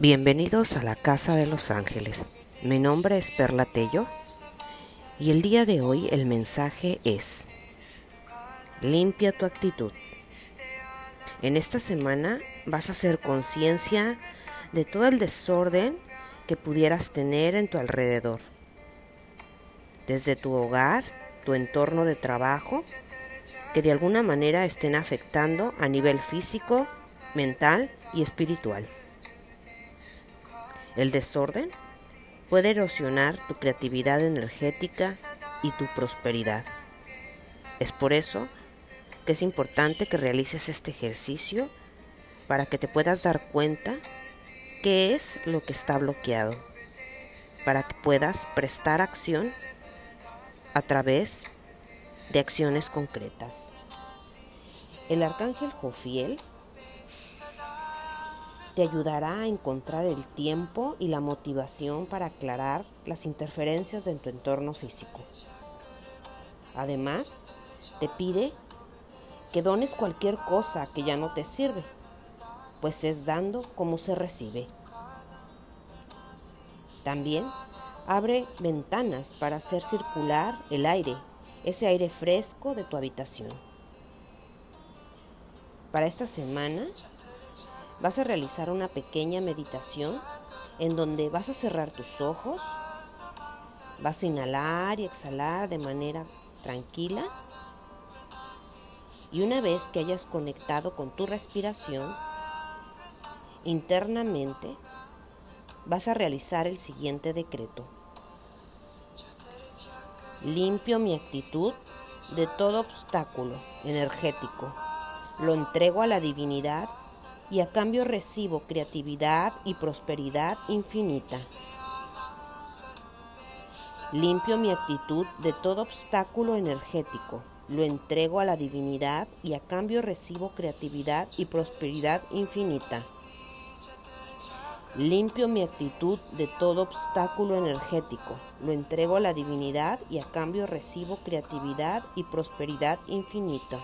Bienvenidos a la Casa de los Ángeles. Mi nombre es Perla Tello y el día de hoy el mensaje es Limpia tu actitud. En esta semana vas a hacer conciencia de todo el desorden que pudieras tener en tu alrededor. Desde tu hogar, tu entorno de trabajo, que de alguna manera estén afectando a nivel físico, mental y espiritual. El desorden puede erosionar tu creatividad energética y tu prosperidad. Es por eso que es importante que realices este ejercicio para que te puedas dar cuenta qué es lo que está bloqueado, para que puedas prestar acción a través de acciones concretas. El arcángel Jofiel te ayudará a encontrar el tiempo y la motivación para aclarar las interferencias de tu entorno físico. Además, te pide que dones cualquier cosa que ya no te sirve, pues es dando como se recibe. También abre ventanas para hacer circular el aire, ese aire fresco de tu habitación. Para esta semana vas a realizar una pequeña meditación en donde vas a cerrar tus ojos, vas a inhalar y exhalar de manera tranquila y una vez que hayas conectado con tu respiración, internamente vas a realizar el siguiente decreto. Limpio mi actitud de todo obstáculo energético. Lo entrego a la divinidad y a cambio recibo creatividad y prosperidad infinita. Limpio mi actitud de todo obstáculo energético, lo entrego a la divinidad y a cambio recibo creatividad y prosperidad infinita. Limpio mi actitud de todo obstáculo energético, lo entrego a la divinidad y a cambio recibo creatividad y prosperidad infinita.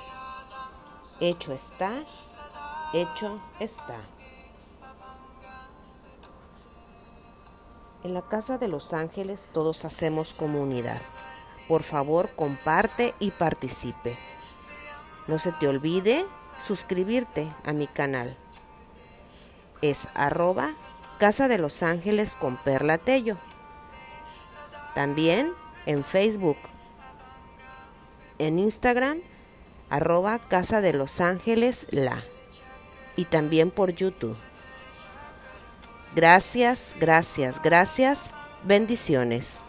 Hecho está hecho está. En la Casa de los Ángeles todos hacemos comunidad. Por favor, comparte y participe. No se te olvide suscribirte a mi canal. Es arroba Casa de los Ángeles con Perla Tello. También en Facebook. En Instagram, arroba Casa de los Ángeles La y también por YouTube. Gracias, gracias, gracias. Bendiciones.